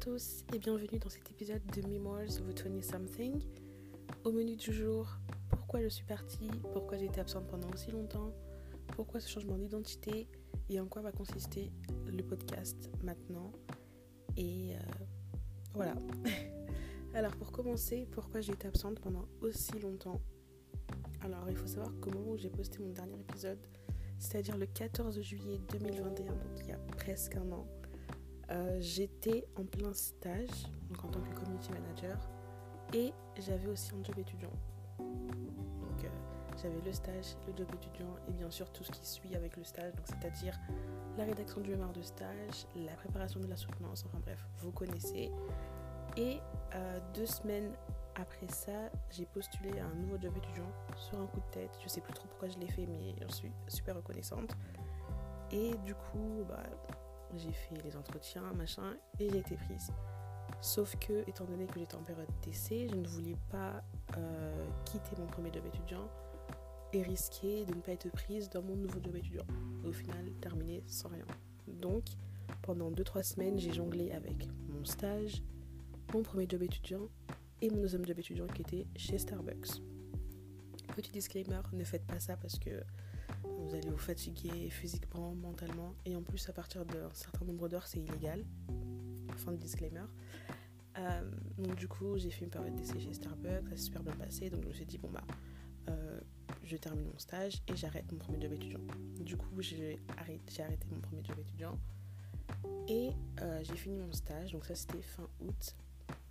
tous et bienvenue dans cet épisode de Memoirs of a 20 Something. Au menu du jour, pourquoi je suis partie, pourquoi j'ai été absente pendant aussi longtemps, pourquoi ce changement d'identité et en quoi va consister le podcast maintenant. Et euh, voilà. Alors pour commencer, pourquoi j'ai été absente pendant aussi longtemps? Alors il faut savoir qu'au moment où j'ai posté mon dernier épisode, c'est-à-dire le 14 juillet 2021, donc il y a presque un an, euh, j'étais en plein stage, donc en tant que community manager, et j'avais aussi un job étudiant. Donc euh, j'avais le stage, le job étudiant et bien sûr tout ce qui suit avec le stage, donc c'est-à-dire la rédaction du mémoire de stage, la préparation de la soutenance, enfin bref, vous connaissez. Et euh, deux semaines après ça, j'ai postulé à un nouveau job étudiant sur un coup de tête. Je sais plus trop pourquoi je l'ai fait, mais j'en suis super reconnaissante. Et du coup, bah, j'ai fait les entretiens, machin, et j'ai été prise. Sauf que, étant donné que j'étais en période d'essai, je ne voulais pas euh, quitter mon premier job étudiant et risquer de ne pas être prise dans mon nouveau job étudiant. au final, terminer sans rien. Donc, pendant 2-3 semaines, j'ai jonglé avec mon stage, mon premier job étudiant et mon deuxième job étudiant qui était chez Starbucks. Petit disclaimer, ne faites pas ça parce que vous allez vous fatiguer physiquement, mentalement, et en plus à partir d'un certain nombre d'heures c'est illégal. Fin de disclaimer. Euh, donc du coup j'ai fait une période d'essai chez Starbucks, ça s'est super bien passé, donc je me suis dit bon bah euh, je termine mon stage et j'arrête mon premier job étudiant. Du coup j'ai arrêté, mon premier job étudiant et euh, j'ai fini mon stage, donc ça c'était fin août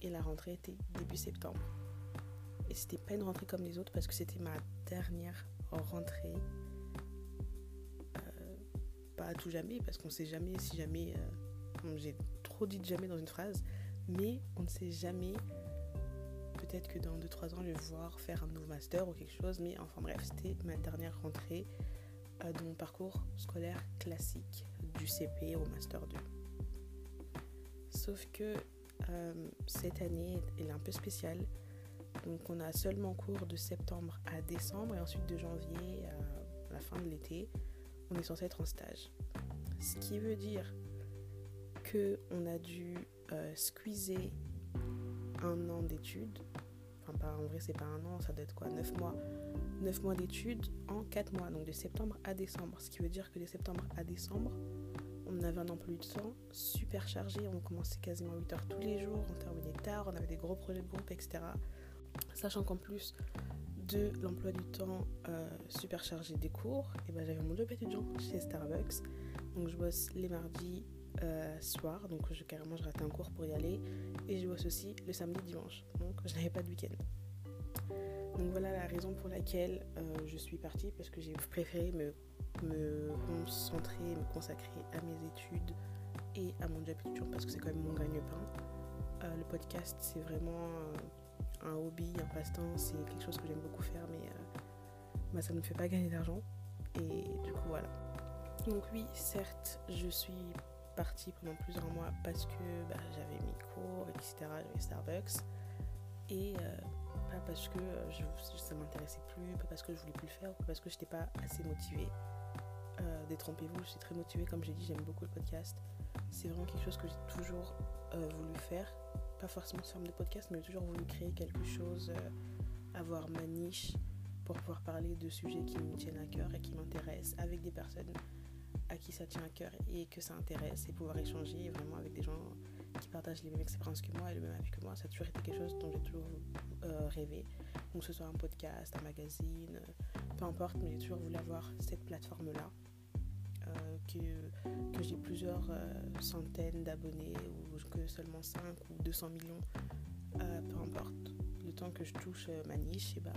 et la rentrée était début septembre. Et c'était pas une rentrée comme les autres parce que c'était ma dernière rentrée pas à tout jamais, parce qu'on sait jamais si jamais. Euh, j'ai trop dit jamais dans une phrase, mais on ne sait jamais. Peut-être que dans 2-3 ans, je vais voir faire un nouveau master ou quelque chose, mais enfin bref, c'était ma dernière rentrée euh, de mon parcours scolaire classique du CP au master 2. Sauf que euh, cette année, elle est un peu spéciale. Donc on a seulement cours de septembre à décembre et ensuite de janvier à la fin de l'été, on est censé être en stage. Ce qui veut dire que on a dû euh, squeezer un an d'études. Enfin, pas, en vrai, c'est pas un an, ça doit être quoi 9 mois. 9 mois d'études en 4 mois, donc de septembre à décembre. Ce qui veut dire que de septembre à décembre, on avait un emploi du temps super chargé. On commençait quasiment 8 heures tous les jours, on terminait tard, on avait des gros projets de groupe, etc. Sachant qu'en plus, de l'emploi du temps euh, super chargé des cours, et ben j'avais mon job étudiant chez Starbucks. Donc je bosse les mardis euh, soir, donc je, carrément je ratais un cours pour y aller. Et je bosse aussi le samedi dimanche, donc je n'avais pas de week-end. Donc voilà la raison pour laquelle euh, je suis partie, parce que j'ai préféré me, me concentrer, me consacrer à mes études et à mon job étudiant, parce que c'est quand même mon gagne-pain. le podcast, c'est vraiment un hobby, un passe-temps, c'est quelque chose que j'aime beaucoup faire, mais euh, bah, ça ne me fait pas gagner d'argent. Et du coup, voilà. Donc oui, certes, je suis partie pendant plusieurs mois parce que bah, j'avais mes cours, etc. J'avais Starbucks. Et euh, pas parce que euh, je, ça m'intéressait plus, pas parce que je voulais plus le faire, pas parce que je n'étais pas assez motivée. Détrompez-vous, je suis très motivée, comme j'ai dit, j'aime beaucoup le podcast. C'est vraiment quelque chose que j'ai toujours voulu faire pas forcément sous forme de podcast, mais j'ai toujours voulu créer quelque chose, euh, avoir ma niche pour pouvoir parler de sujets qui me tiennent à cœur et qui m'intéressent avec des personnes à qui ça tient à cœur et que ça intéresse et pouvoir échanger vraiment avec des gens qui partagent les mêmes expériences que moi et le même avis que moi. Ça a toujours été quelque chose dont j'ai toujours euh, rêvé. Donc que ce soit un podcast, un magazine, peu importe, mais j'ai toujours voulu avoir cette plateforme-là euh, que, que j'ai plusieurs euh, centaines d'abonnés ou que seulement 5 ou 200 millions, euh, peu importe. Le temps que je touche ma niche, et bah,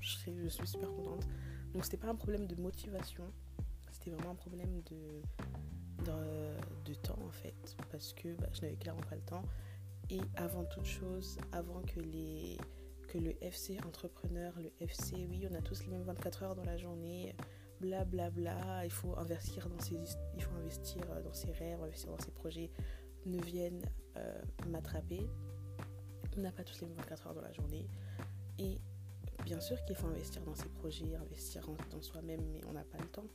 je, je suis super contente. Donc c'était pas un problème de motivation, c'était vraiment un problème de, de, temps en fait, parce que bah, je n'avais clairement pas le temps. Et avant toute chose, avant que les que le FC entrepreneur, le FC, oui, on a tous les mêmes 24 heures dans la journée, blablabla, bla, il faut investir dans ses, il faut investir dans ses rêves, investir dans ses projets, ne viennent euh, m'attraper. On n'a pas tous les mêmes 24 heures dans la journée. Et bien sûr qu'il faut investir dans ses projets, investir dans soi-même, mais on n'a pas le temps.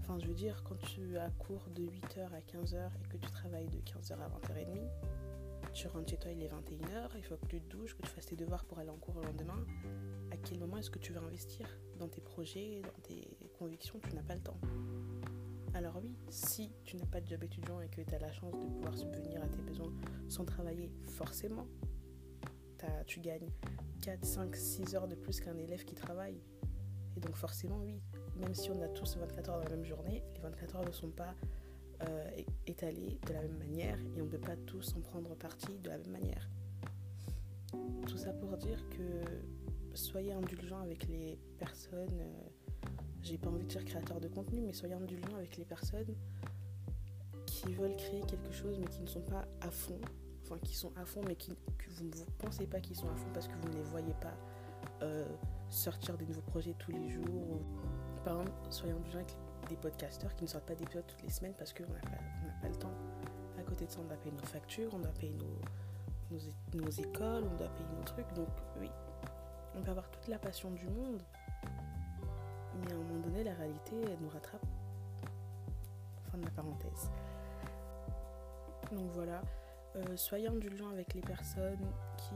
Enfin, je veux dire, quand tu as cours de 8h à 15h et que tu travailles de 15h à 20h30, tu rentres chez toi, il est 21h, il faut que tu te douches, que tu fasses tes devoirs pour aller en cours le lendemain. À quel moment est-ce que tu veux investir? Dans tes projets, dans tes convictions Tu n'as pas le temps. Alors oui, si tu n'as pas de job étudiant et que tu as la chance de pouvoir subvenir à tes besoins sans travailler, forcément, tu gagnes 4, 5, 6 heures de plus qu'un élève qui travaille. Et donc forcément, oui, même si on a tous 24 heures dans la même journée, les 24 heures ne sont pas euh, étalées de la même manière et on ne peut pas tous en prendre partie de la même manière. Tout ça pour dire que soyez indulgents avec les personnes, euh, j'ai pas envie de dire créateurs de contenu, mais soyez indulgents avec les personnes qui veulent créer quelque chose mais qui ne sont pas à fond, enfin qui sont à fond mais qui, que vous ne pensez pas qu'ils sont à fond parce que vous ne les voyez pas euh, sortir des nouveaux projets tous les jours. Par exemple, soyez indulgents avec des podcasteurs qui ne sortent pas d'épisodes toutes les semaines parce qu'on n'a pas, pas, le temps. À côté de ça, on doit payer nos factures, on doit payer nos, nos, écoles, on doit payer nos trucs. Donc oui, on peut avoir toute la passion du monde, mais à un moment donné, la réalité, elle nous rattrape. Fin de la parenthèse. Donc voilà, euh, soyez indulgents avec les personnes qui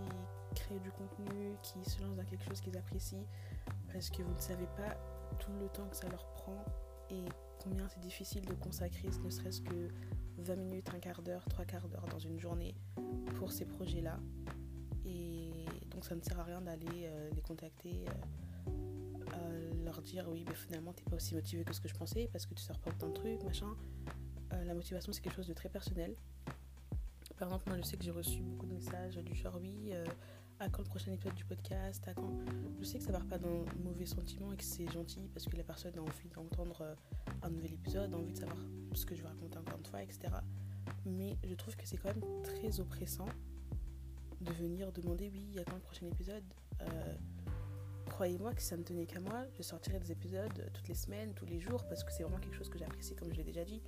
créent du contenu, qui se lancent dans quelque chose qu'ils apprécient, parce que vous ne savez pas tout le temps que ça leur prend et combien c'est difficile de consacrer ne serait-ce que 20 minutes, un quart d'heure, trois quarts d'heure dans une journée pour ces projets-là. Donc ça ne sert à rien d'aller euh, les contacter, euh, euh, leur dire oui mais finalement t'es pas aussi motivé que ce que je pensais parce que tu sors pas autant de trucs, machin. la motivation c'est quelque chose de très personnel. Par exemple moi je sais que j'ai reçu beaucoup de messages du genre oui à quand le prochain épisode du podcast, à quand. Je sais que ça part pas d'un mauvais sentiment et que c'est gentil parce que la personne a envie d'entendre euh, un nouvel épisode, a envie de savoir ce que je vais raconter encore une fois, etc. Mais je trouve que c'est quand même très oppressant de venir demander oui, à quand le prochain épisode. Euh, croyez-moi que ça ne tenait qu'à moi, je sortirais des épisodes toutes les semaines, tous les jours, parce que c'est vraiment quelque chose que j'apprécie, comme je l'ai déjà dit.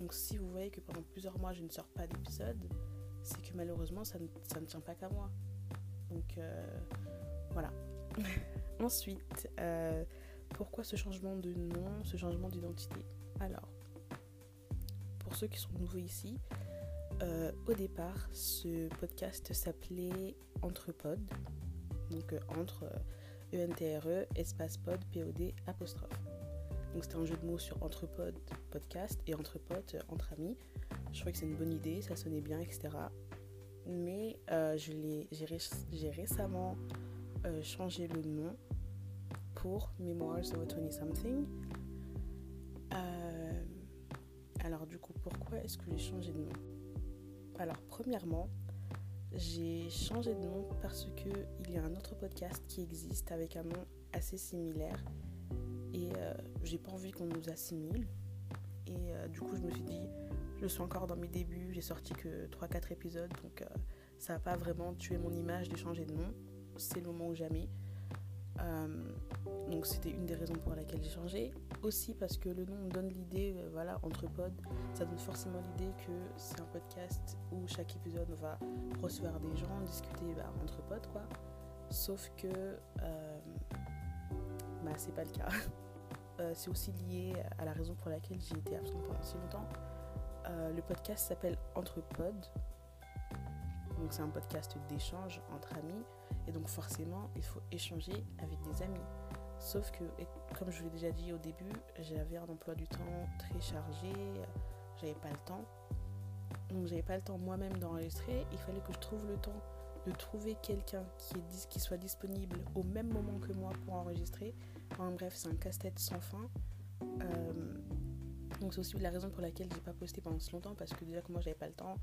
Donc si vous voyez que pendant plusieurs mois je ne sors pas d'épisode, c'est que malheureusement ça ça ne tient pas qu'à moi. Donc euh, voilà. Ensuite, euh, pourquoi ce changement de nom, ce changement d'identité? Alors, pour ceux qui sont nouveaux ici, euh, au départ, ce podcast s'appelait Entrepod. Donc entre E-N-T-R-E, e, espace pod, P-O-D, apostrophe. Donc c'était un jeu de mots sur Entrepod, podcast, et entre entre amis. Je trouvais que c'est une bonne idée, ça sonnait bien, etc mais euh, j'ai récemment euh, changé le nom pour Memoirs of a 20-something. Euh, alors du coup, pourquoi est-ce que j'ai changé de nom? Alors premièrement, j'ai changé de nom parce que il y a un autre podcast qui existe avec un nom assez similaire et j'ai pas envie qu'on nous assimile. Et du coup, je me suis dit, je suis encore dans mes débuts, j'ai sorti que 3-4 épisodes, donc euh, ça n'a pas vraiment tué mon image de changer de nom. C'est le moment ou jamais. Euh, donc c'était une des raisons pour laquelle j'ai changé. Aussi parce que le nom donne l'idée, euh, voilà, entre pods, ça donne forcément l'idée que c'est un podcast où chaque épisode va recevoir des gens, discuter bah, entre quoi. Sauf que bah, c'est pas le cas. c'est aussi lié à la raison pour laquelle j'ai été absente pendant si longtemps. Euh, le podcast s'appelle Entrepod. Donc c'est un podcast d'échange entre amis. Et donc forcément, il faut échanger avec des amis. Sauf que, comme je vous l'ai déjà dit au début, j'avais un emploi du temps très chargé. J'avais pas le temps. Donc j'avais pas le temps moi-même d'enregistrer. Il fallait que je trouve le temps de trouver quelqu'un qui, qui soit disponible au même moment que moi pour enregistrer. En bref, c'est un casse-tête sans fin. Euh, donc c'est aussi la raison pour laquelle j'ai pas posté pendant si longtemps parce que déjà que moi j'avais pas le temps,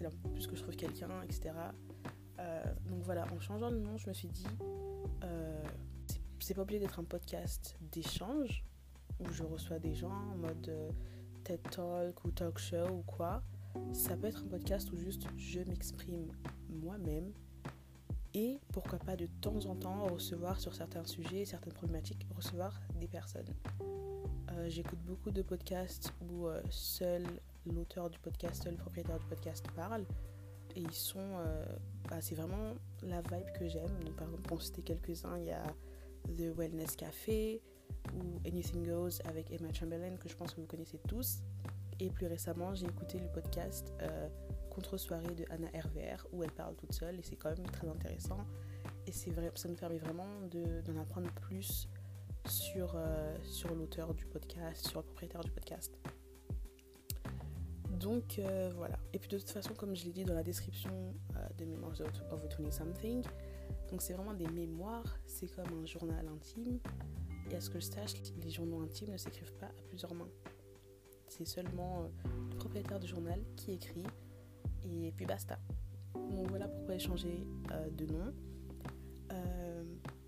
il plus que je trouve quelqu'un, etc. Euh, donc voilà, en changeant le nom, je me suis dit, euh, c'est pas obligé d'être un podcast d'échange où je reçois des gens en mode euh, TED Talk ou talk show ou quoi. Ça peut être un podcast où juste je m'exprime moi-même et pourquoi pas de temps en temps recevoir sur certains sujets, certaines problématiques, recevoir des personnes. Euh, j'écoute beaucoup de podcasts où euh, seul l'auteur du podcast, seul le propriétaire du podcast parle. Et ils sont. Euh, bah, c'est vraiment la vibe que j'aime. Par exemple, pour citer quelques-uns, il y a The Wellness Café, ou Anything Goes avec Emma Chamberlain, que je pense que vous connaissez tous. Et plus récemment, j'ai écouté le podcast Contre-soirée de Anna RVR, où elle parle toute seule, et c'est quand même très intéressant. Et c'est vrai, ça nous permet vraiment d'en apprendre plus sur, euh, sur l'auteur du podcast, sur le propriétaire du podcast. Donc euh, voilà. Et puis de toute façon, comme je l'ai dit dans la description euh, des mémoires of a 20 something, donc c'est vraiment des mémoires, c'est comme un journal intime. Et à ce que je sache, les journaux intimes ne s'écrivent pas à plusieurs mains. C'est seulement le propriétaire du journal qui écrit et puis basta. Donc voilà pourquoi j'ai changé de nom.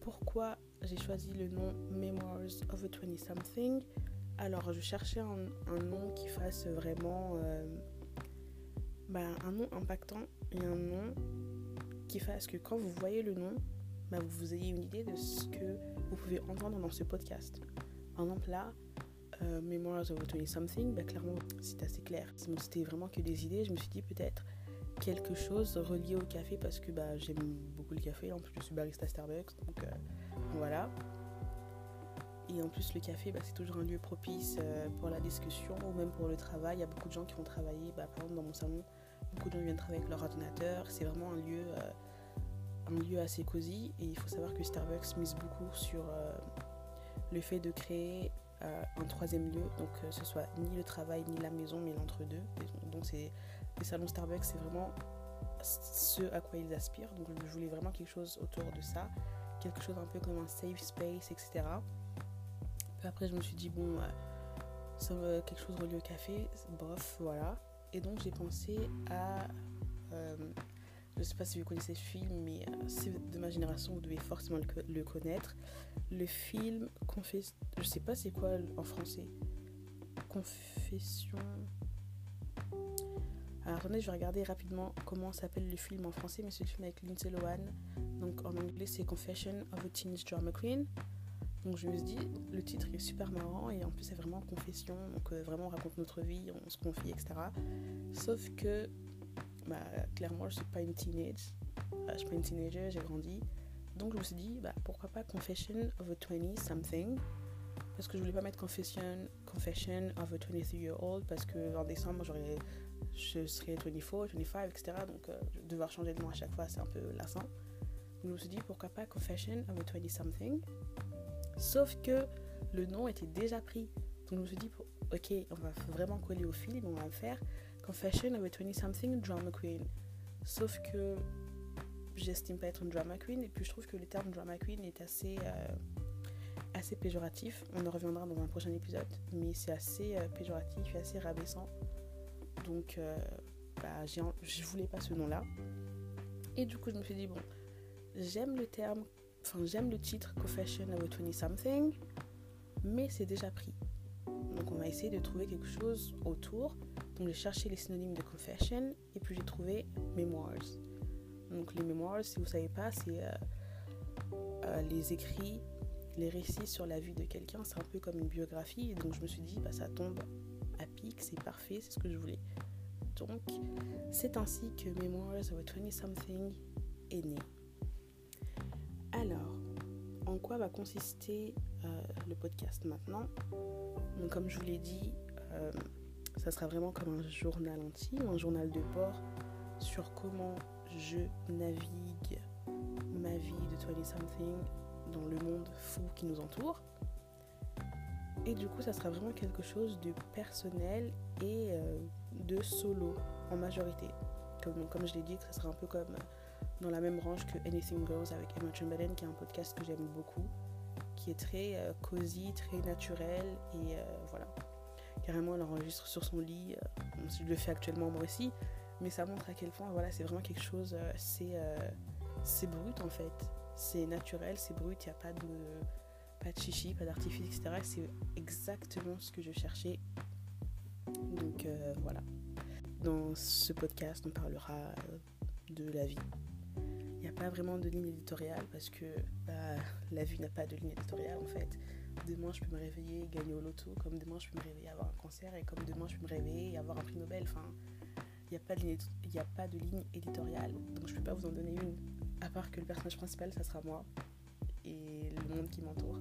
pourquoi j'ai choisi le nom Memoirs of a 20 something. Alors, je cherchais un, nom qui fasse vraiment euh, bah, un nom impactant et un nom qui fasse que quand vous voyez le nom, bah, vous ayez une idée de ce que vous pouvez entendre dans ce podcast. Par exemple, là, euh, Memoirs of a 20 something, bah, clairement, c'est assez clair. C'était vraiment que des idées. Je me suis dit peut-être quelque chose relié au café parce que bah, j'aime beaucoup le café. En plus, je suis barista Starbucks, donc euh, voilà. Et en plus, le café, bah, c'est toujours un lieu propice euh, pour la discussion ou même pour le travail. Il y a beaucoup de gens qui vont travailler, bah, par exemple dans mon salon, beaucoup de gens viennent travailler avec leur ordinateur. C'est vraiment un lieu, euh, assez cosy. Et il faut savoir que Starbucks mise beaucoup sur le fait de créer un troisième lieu, donc que ce soit ni le travail ni la maison, mais l'entre-deux. Donc les salons Starbucks, c'est vraiment ce à quoi ils aspirent. Donc je voulais vraiment quelque chose autour de ça, quelque chose un peu comme un safe space, etc. Puis après je me suis dit bon, euh, va quelque chose relié au café, bof, voilà. Et donc j'ai pensé à, euh, je sais pas si vous connaissez ce film, mais euh, c'est de ma génération, vous devez forcément le, connaître. Le film Confession, je sais pas c'est quoi en français. Confession alors attendez, je vais regarder rapidement comment s'appelle le film en français, mais c'est le film avec Lindsay Lohan. Donc en anglais, c'est Confession of a Teenage Drama Queen. Donc je me suis dit, le titre est super marrant et en plus c'est vraiment confession, donc euh, vraiment on raconte notre vie, on se confie, etc. Sauf que, bah, clairement, je suis pas une teenage, je suis pas une teenager, j'ai grandi. Donc je me suis dit, bah, pourquoi pas Confession of a 20 something? Parce que je voulais pas mettre confession, confession of a 23 year old parce que en décembre j'aurais je serai 24, 25, etc. Donc, euh, devoir changer de nom à chaque fois, c'est un peu lassant. Donc, je me suis dit, pourquoi pas Confession of a 20 something. Sauf que le nom était déjà pris. Donc, je me suis dit, ok, on va vraiment coller au film, on va faire Confession of a 20 something drama queen. Sauf que j'estime pas être une drama queen, et puis je trouve que le terme drama queen est assez. Euh, assez péjoratif, on en reviendra dans un prochain épisode, mais c'est assez euh, péjoratif et assez rabaissant donc, euh, bah, je voulais pas ce nom-là. Et du coup, je me suis dit, bon, j'aime le terme, enfin, j'aime le titre Confession of a 20 something, mais c'est déjà pris. Donc, on va essayer de trouver quelque chose autour. Donc, j'ai cherché les synonymes de confession et puis j'ai trouvé memoirs. Donc, les memoirs, si vous savez pas, c'est euh, euh, les écrits, les récits sur la vie de quelqu'un. C'est un peu comme une biographie. donc, je me suis dit, bah, ça tombe à pic, c'est parfait, c'est ce que je voulais. Donc, c'est ainsi que Memoirs of a 20 Something est né. Alors, en quoi va consister euh, le podcast maintenant? Comme je vous l'ai dit, euh, ça sera vraiment comme un journal intime, un journal de bord sur comment je navigue ma vie de 20 something dans le monde fou qui nous entoure. Et du coup, ça sera vraiment quelque chose de personnel et euh, de solo en majorité. Comme, comme je l'ai dit, ça sera un peu comme dans la même range que Anything Goes avec Emma Chamberlain, qui est un podcast que j'aime beaucoup, qui est très euh, cosy, très naturel et euh, voilà. Carrément, elle enregistre sur son lit. je le fais actuellement moi aussi, mais ça montre à quel point voilà, c'est vraiment quelque chose, c'est c'est brut en fait. C'est naturel, c'est brut, il n'y a pas de pas de chichi, pas d'artifice, etc. C'est exactement ce que je cherchais. Donc euh, voilà. Dans ce podcast, on parlera euh, de la vie. Il n'y a pas vraiment de ligne éditoriale parce que bah, la vie n'a pas de ligne éditoriale en fait. Demain, je peux me réveiller et gagner au loto, comme demain, je peux me réveiller et avoir un cancer, et comme demain, je peux me réveiller et avoir un prix Nobel. Enfin, il n'y a, pas de ligne, a pas de ligne éditoriale, donc je ne peux pas vous en donner une. À part que le personnage principal, ça sera moi le monde qui m'entoure.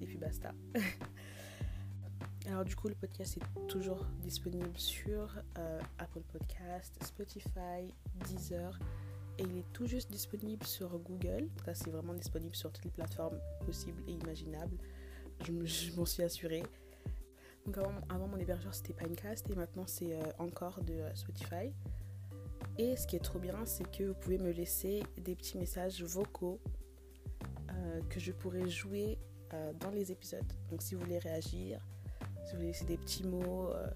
Et puis puis basta. Alors du coup, le podcast est toujours disponible sur euh, Apple Podcast, Spotify, Deezer et il est tout juste disponible sur Google. Ça, c'est vraiment disponible sur toutes les plateformes possibles et imaginables. Je, m'en suis assurée. Donc avant, mon hébergeur c'était Pinecast et maintenant c'est euh, encore de euh, Spotify. Et ce qui est trop bien, c'est que vous pouvez me laisser des petits messages vocaux que je pourrais jouer dans les épisodes. Donc si vous voulez réagir, si vous voulez laisser des petits mots, euh,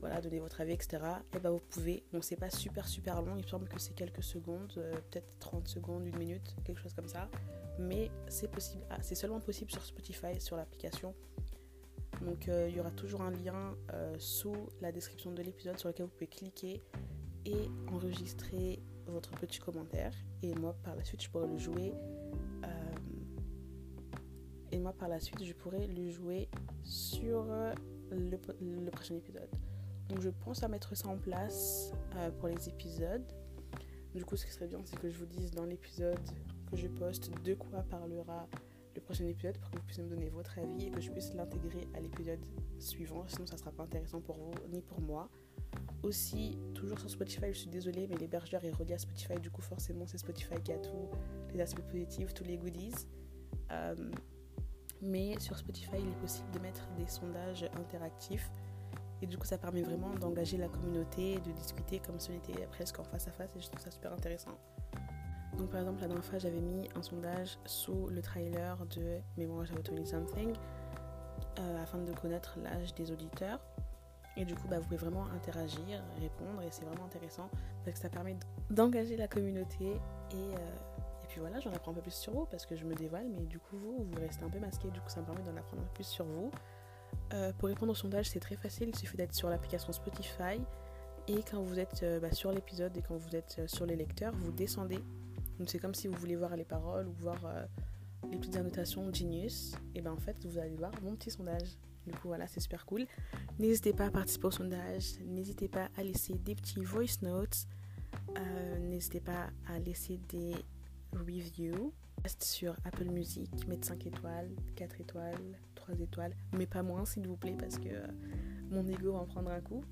voilà, donner votre avis, etc., et eh ben vous pouvez. Bon, c'est pas super super long, il me semble que c'est quelques secondes, euh, peut-être 30 secondes, une minute, quelque chose comme ça. Mais c'est possible, ah, c'est seulement possible sur Spotify, sur l'application. Donc euh, il y aura toujours un lien sous la description de l'épisode sur lequel vous pouvez cliquer et enregistrer votre petit commentaire. Et moi, par la suite, je pourrai le jouer. Et moi, par la suite, je pourrai le jouer sur le, prochain épisode. Donc je pense à mettre ça en place euh, pour les épisodes. Du coup, ce qui serait bien, c'est que je vous dise dans l'épisode que je poste de quoi parlera le prochain épisode pour que vous puissiez me donner votre avis et que je puisse l'intégrer à l'épisode suivant. Sinon, ça sera pas intéressant pour vous ni pour moi. Aussi, toujours sur Spotify, je suis désolée, mais l'hébergeur est relié à Spotify. Du coup, forcément, c'est Spotify qui a tous les aspects positifs, tous les goodies. Euh, mais sur Spotify, il est possible de mettre des sondages interactifs. Et du coup, ça permet vraiment d'engager la communauté, de discuter comme si on était presque en face à face. Et je trouve ça super intéressant. Donc, par exemple, la dernière fois, j'avais mis un sondage sous le trailer de Mémoire of 20 Something euh, afin de connaître l'âge des auditeurs. Et du coup, bah, vous pouvez vraiment interagir, répondre, et c'est vraiment intéressant parce que ça permet d'engager la communauté et euh, voilà, j'en apprends un peu plus sur vous parce que je me dévoile, mais du coup, vous, vous restez un peu masqué. Du coup, ça me permet d'en apprendre un peu plus sur vous. Euh, pour répondre au sondage, c'est très facile. Il suffit d'être sur l'application Spotify. Et quand vous êtes euh, bah, sur l'épisode et quand vous êtes euh, sur les lecteurs, vous descendez. Donc c'est comme si vous voulez voir les paroles ou voir les petites annotations Genius. Et ben en fait, vous allez voir mon petit sondage. Du coup, voilà, c'est super cool. N'hésitez pas à participer au sondage. N'hésitez pas à laisser des petits voice notes. N'hésitez pas à laisser des review. Sur Apple Music, mettez 5 étoiles, 4 étoiles, 3 étoiles, mais pas moins s'il vous plaît parce que euh, mon ego va en prendre un coup.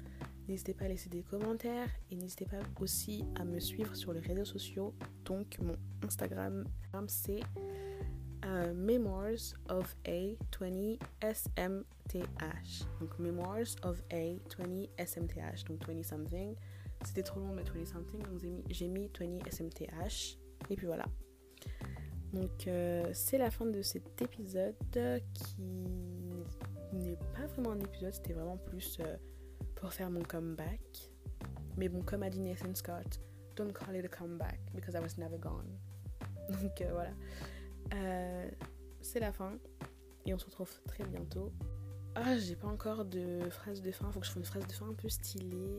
N'hésitez pas à laisser des commentaires et n'hésitez pas aussi à me suivre sur les réseaux sociaux. Donc mon Instagram c'est euh, Memoirs of A20 SMTH. Donc Memoirs of A20 SMTH. Donc 20 something. C'était trop long mettre 20 something donc j'ai mis 20 SMTH. Et puis voilà. Donc euh, c'est la fin de cet épisode qui n'est pas vraiment un épisode, c'était vraiment plus euh, pour faire mon comeback. Mais bon, comme a dit Nathan Scott, don't call it a comeback because I was never gone. Donc euh, voilà. c'est la fin et on se retrouve très bientôt. Ah, j'ai pas encore de phrase de fin, faut que je fasse une phrase de fin un peu stylée.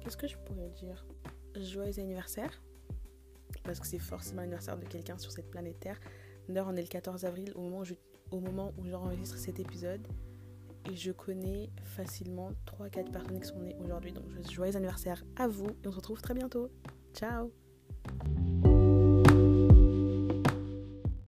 Qu'est-ce que je pourrais dire? Joyeux anniversaire parce que c'est forcément l'anniversaire de quelqu'un sur cette planète Terre. D'ailleurs, on est le 14 avril au moment où, au moment où j'enregistre cet épisode. Et je connais facilement 3-4 personnes qui sont nées aujourd'hui. Donc, joyeux anniversaire à vous et on se retrouve très bientôt. Ciao